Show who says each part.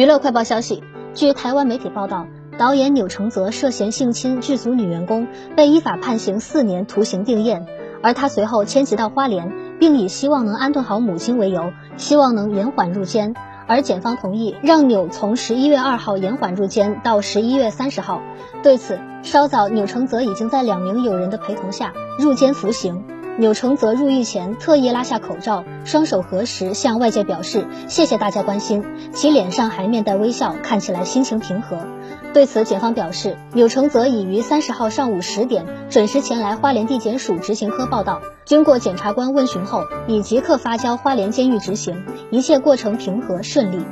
Speaker 1: 娱乐快报消息，据台湾媒体报道，导演钮承泽涉嫌性侵剧组女员工，被依法判刑四年徒刑定谳。而他随后迁徙到花莲，并以希望能安顿好母亲为由，希望能延缓入监。而检方同意让钮从十一月二号延缓入监到十一月三十号。对此，稍早钮承泽已经在两名友人的陪同下入监服刑。钮承泽入狱前特意拉下口罩，双手合十，向外界表示谢谢大家关心，其脸上还面带微笑，看起来心情平和。对此，检方表示，钮承泽已于三十号上午十点准时前来花莲地检署执行科报道，经过检察官问询后，已即刻发交花莲监狱执行，一切过程平和顺利。